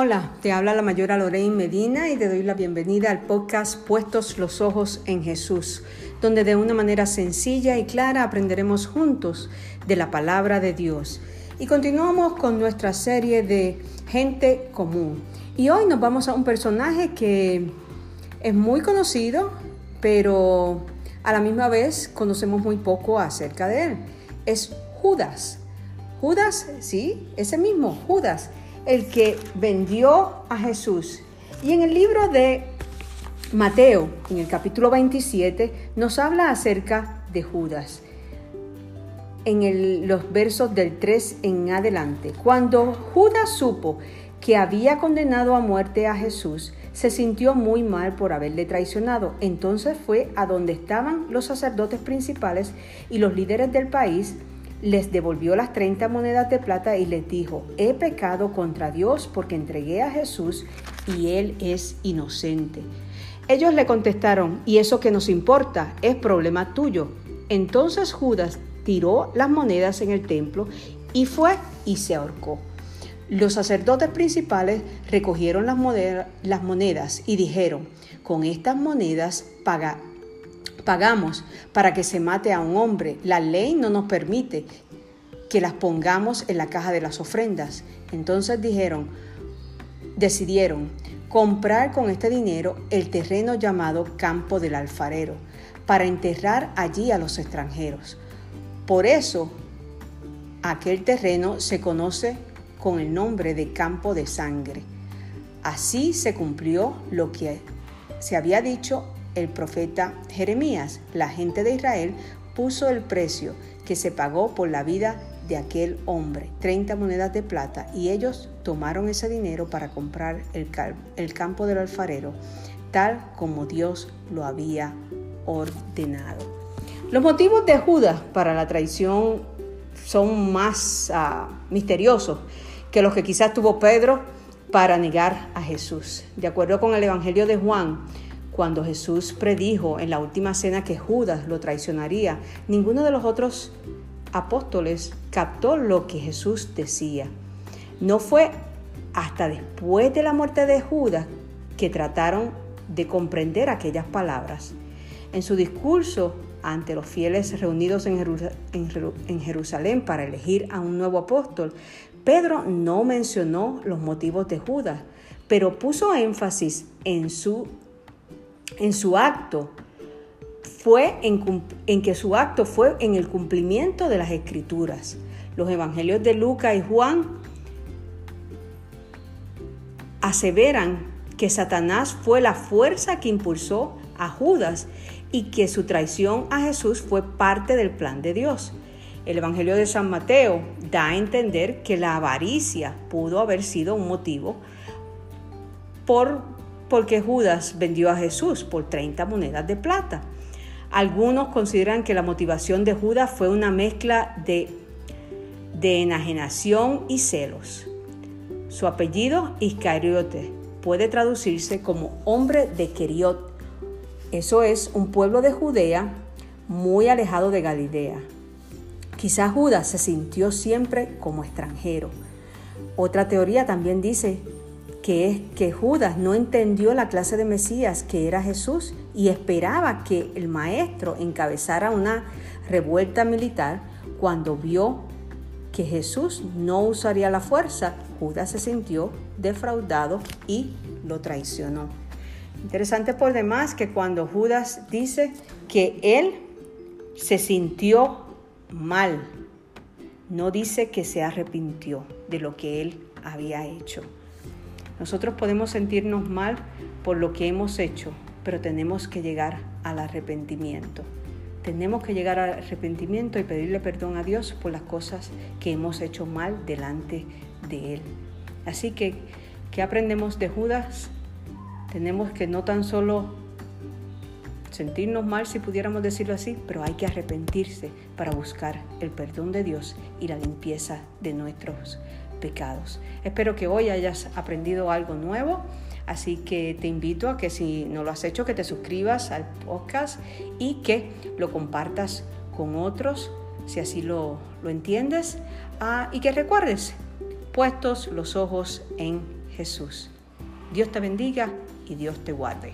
Hola, te habla la mayora Lorraine Medina y te doy la bienvenida al podcast Puestos los Ojos en Jesús, donde de una manera sencilla y clara aprenderemos juntos de la palabra de Dios. Y continuamos con nuestra serie de gente común. Y hoy nos vamos a un personaje que es muy conocido, pero a la misma vez conocemos muy poco acerca de él. Es Judas. Judas, sí, ese mismo, Judas, el que vendió a Jesús. Y en el libro de Mateo, en el capítulo 27, nos habla acerca de Judas. En los versos del 3 en adelante. Cuando Judas supo que había condenado a muerte a Jesús, se sintió muy mal por haberle traicionado. Entonces fue a donde estaban los sacerdotes principales y los líderes del país, les devolvió las 30 monedas de plata y les dijo, he pecado contra Dios porque entregué a Jesús y él es inocente. Ellos le contestaron, ¿y eso que nos importa? Es problema tuyo. Entonces Judas tiró las monedas en el templo y fue y se ahorcó. Los sacerdotes principales recogieron las, monedas y dijeron, con estas monedas pagamos para que se mate a un hombre. La ley no nos permite que las pongamos en la caja de las ofrendas. Entonces dijeron, decidieron comprar con este dinero el terreno llamado Campo del Alfarero para enterrar allí a los extranjeros. Por eso aquel terreno se conoce con el nombre de campo de sangre. Así se cumplió lo que se había dicho el profeta Jeremías. La gente de Israel puso el precio que se pagó por la vida de aquel hombre, 30 monedas de plata, y ellos tomaron ese dinero para comprar el, campo del alfarero, tal como Dios lo había ordenado. Los motivos de Judas para la traición son más uh, misteriosos que los que quizás tuvo Pedro para negar a Jesús. De acuerdo con el Evangelio de Juan, cuando Jesús predijo en la última cena que Judas lo traicionaría, ninguno de los otros apóstoles captó lo que Jesús decía. No fue hasta después de la muerte de Judas que trataron de comprender aquellas palabras. En su discurso ante los fieles reunidos en Jerusalén para elegir a un nuevo apóstol, Pedro no mencionó los motivos de Judas, pero puso énfasis en su, en su acto. Fue en, que su acto fue en el cumplimiento de las escrituras. Los evangelios de Lucas y Juan aseveran que Satanás fue la fuerza que impulsó a Judas y que su traición a Jesús fue parte del plan de Dios. El Evangelio de San Mateo da a entender que la avaricia pudo haber sido un motivo por porque Judas vendió a Jesús por 30 monedas de plata. Algunos consideran que la motivación de Judas fue una mezcla de, de enajenación y celos. Su apellido, Iscariote, puede traducirse como hombre de Keriot. Eso es un pueblo de Judea muy alejado de Galilea. Quizás Judas se sintió siempre como extranjero. Otra teoría también dice que es que Judas no entendió la clase de Mesías que era Jesús y esperaba que el maestro encabezara una revuelta militar cuando vio que Jesús no usaría la fuerza, Judas se sintió defraudado y lo traicionó. Interesante por demás que cuando Judas dice que él se sintió mal. No dice que se arrepintió de lo que él había hecho. Nosotros podemos sentirnos mal por lo que hemos hecho, pero tenemos que llegar al arrepentimiento. Tenemos que llegar al arrepentimiento y pedirle perdón a Dios por las cosas que hemos hecho mal delante de Él. Así que, ¿qué aprendemos de Judas? Tenemos que no tan solo sentirnos mal si pudiéramos decirlo así, pero hay que arrepentirse para buscar el perdón de Dios y la limpieza de nuestros pecados. Espero que hoy hayas aprendido algo nuevo, así que te invito a que si no lo has hecho, que te suscribas al podcast y que lo compartas con otros, si así lo, lo entiendes, ah, y que recuerdes, puestos los ojos en Jesús. Dios te bendiga y Dios te guarde.